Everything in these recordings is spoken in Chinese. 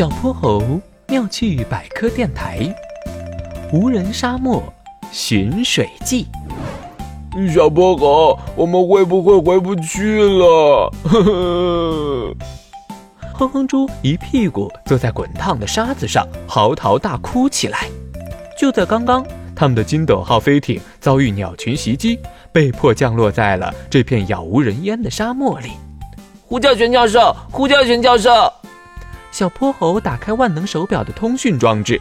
小泼猴妙趣百科电台，无人沙漠寻水记。小泼猴，我们会不会回不去了？呵呵。哼哼猪一屁股坐在滚烫的沙子上，嚎啕大哭起来。就在刚刚，他们的金斗号飞艇遭遇鸟群袭击，被迫降落在了这片杳无人烟的沙漠里。呼叫全教授！呼叫全教授！小泼猴打开万能手表的通讯装置，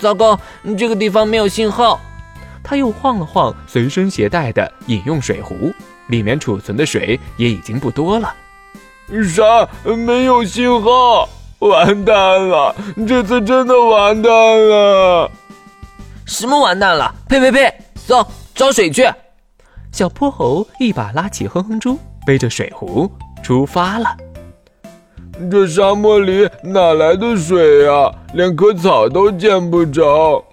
糟糕，这个地方没有信号。他又晃了晃随身携带的饮用水壶，里面储存的水也已经不多了。啥？没有信号？完蛋了！这次真的完蛋了！什么完蛋了？呸呸呸！走，找水去！小泼猴一把拉起哼哼猪，背着水壶出发了。这沙漠里哪来的水呀？连棵草都见不着。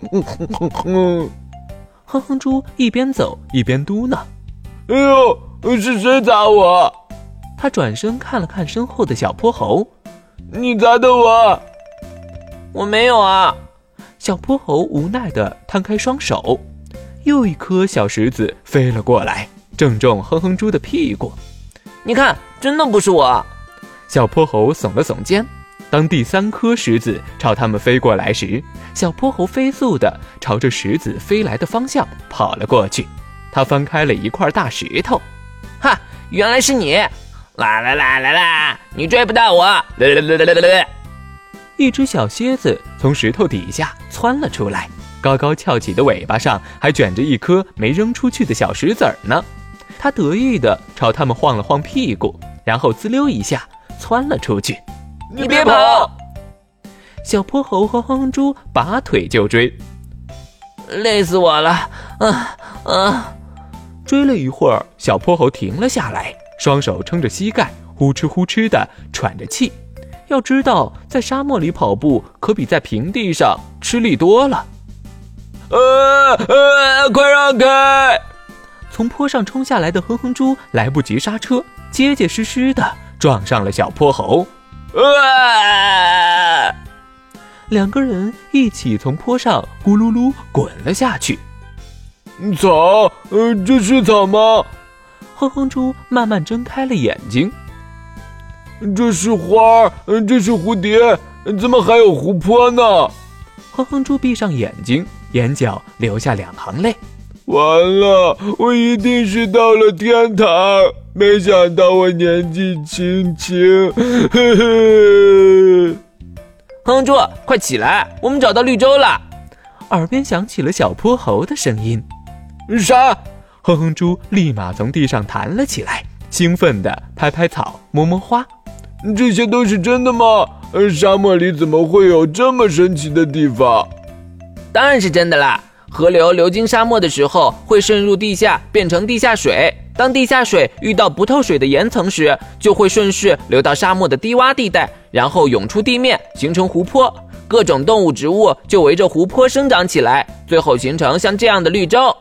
哼哼猪一边走一边嘟囔：“哎呦，是谁砸我？”他转身看了看身后的小泼猴：“你砸的我？我没有啊。”小泼猴无奈地摊开双手，又一颗小石子飞了过来，正中哼哼猪的屁股。你看，真的不是我。小泼猴耸了耸肩。当第三颗石子朝他们飞过来时，小泼猴飞速地朝着石子飞来的方向跑了过去。他翻开了一块大石头。哈，原来是你！啦啦啦啦啦，你追不到我！啦啦啦啦啦啦。一只小蝎子从石头底下窜了出来，高高翘起的尾巴上还卷着一颗没扔出去的小石子儿呢。它得意地朝他们晃了晃屁股，然后滋溜一下窜了出去。你别跑！小泼猴和哼哼猪拔腿就追，累死我了！啊啊！追了一会儿，小泼猴停了下来，双手撑着膝盖，呼哧呼哧的喘着气。要知道，在沙漠里跑步可比在平地上吃力多了。呃呃，快让开！从坡上冲下来的哼哼猪来不及刹车，结结实实的撞上了小泼猴。啊，两个人一起从坡上咕噜噜滚了下去。草，呃，这是草吗？哼哼猪慢慢睁开了眼睛。这是花儿，这是蝴蝶，怎么还有湖泊呢？哼哼猪闭上眼睛，眼角流下两行泪。完了，我一定是到了天堂。没想到我年纪轻轻，嘿嘿。哼哼猪，快起来，我们找到绿洲了。耳边响起了小泼猴的声音。啥？哼哼猪立马从地上弹了起来，兴奋地拍拍草，摸摸花。这些都是真的吗？沙漠里怎么会有这么神奇的地方？当然是真的啦！河流流经沙漠的时候，会渗入地下，变成地下水。当地下水遇到不透水的岩层时，就会顺势流到沙漠的低洼地带，然后涌出地面，形成湖泊。各种动物、植物就围着湖泊生长起来，最后形成像这样的绿洲。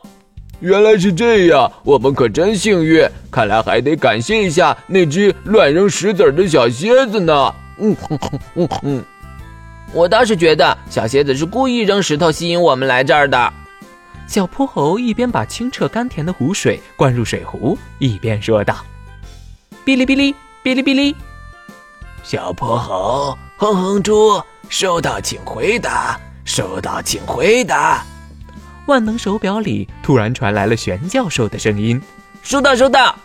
原来是这样，我们可真幸运。看来还得感谢一下那只乱扔石子儿的小蝎子呢。嗯哼哼哼哼，我倒是觉得小蝎子是故意扔石头吸引我们来这儿的。小泼猴一边把清澈甘甜的湖水灌入水壶，一边说道：“哔哩哔哩，哔哩哔哩。”小泼猴，哼哼猪，收到请回答，收到请回答。万能手表里突然传来了玄教授的声音：“收到，收到。”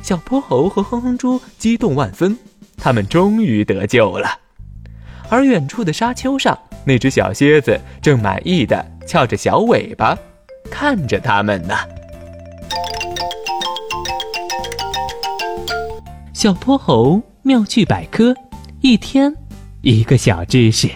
小泼猴和哼哼猪激动万分，他们终于得救了。而远处的沙丘上，那只小蝎子正满意的翘着小尾巴，看着他们呢。小泼猴妙趣百科，一天一个小知识。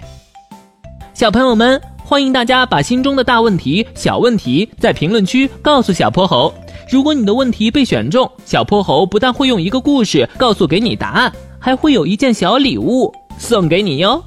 小朋友们。欢迎大家把心中的大问题、小问题在评论区告诉小泼猴。如果你的问题被选中，小泼猴不但会用一个故事告诉给你答案，还会有一件小礼物送给你哟。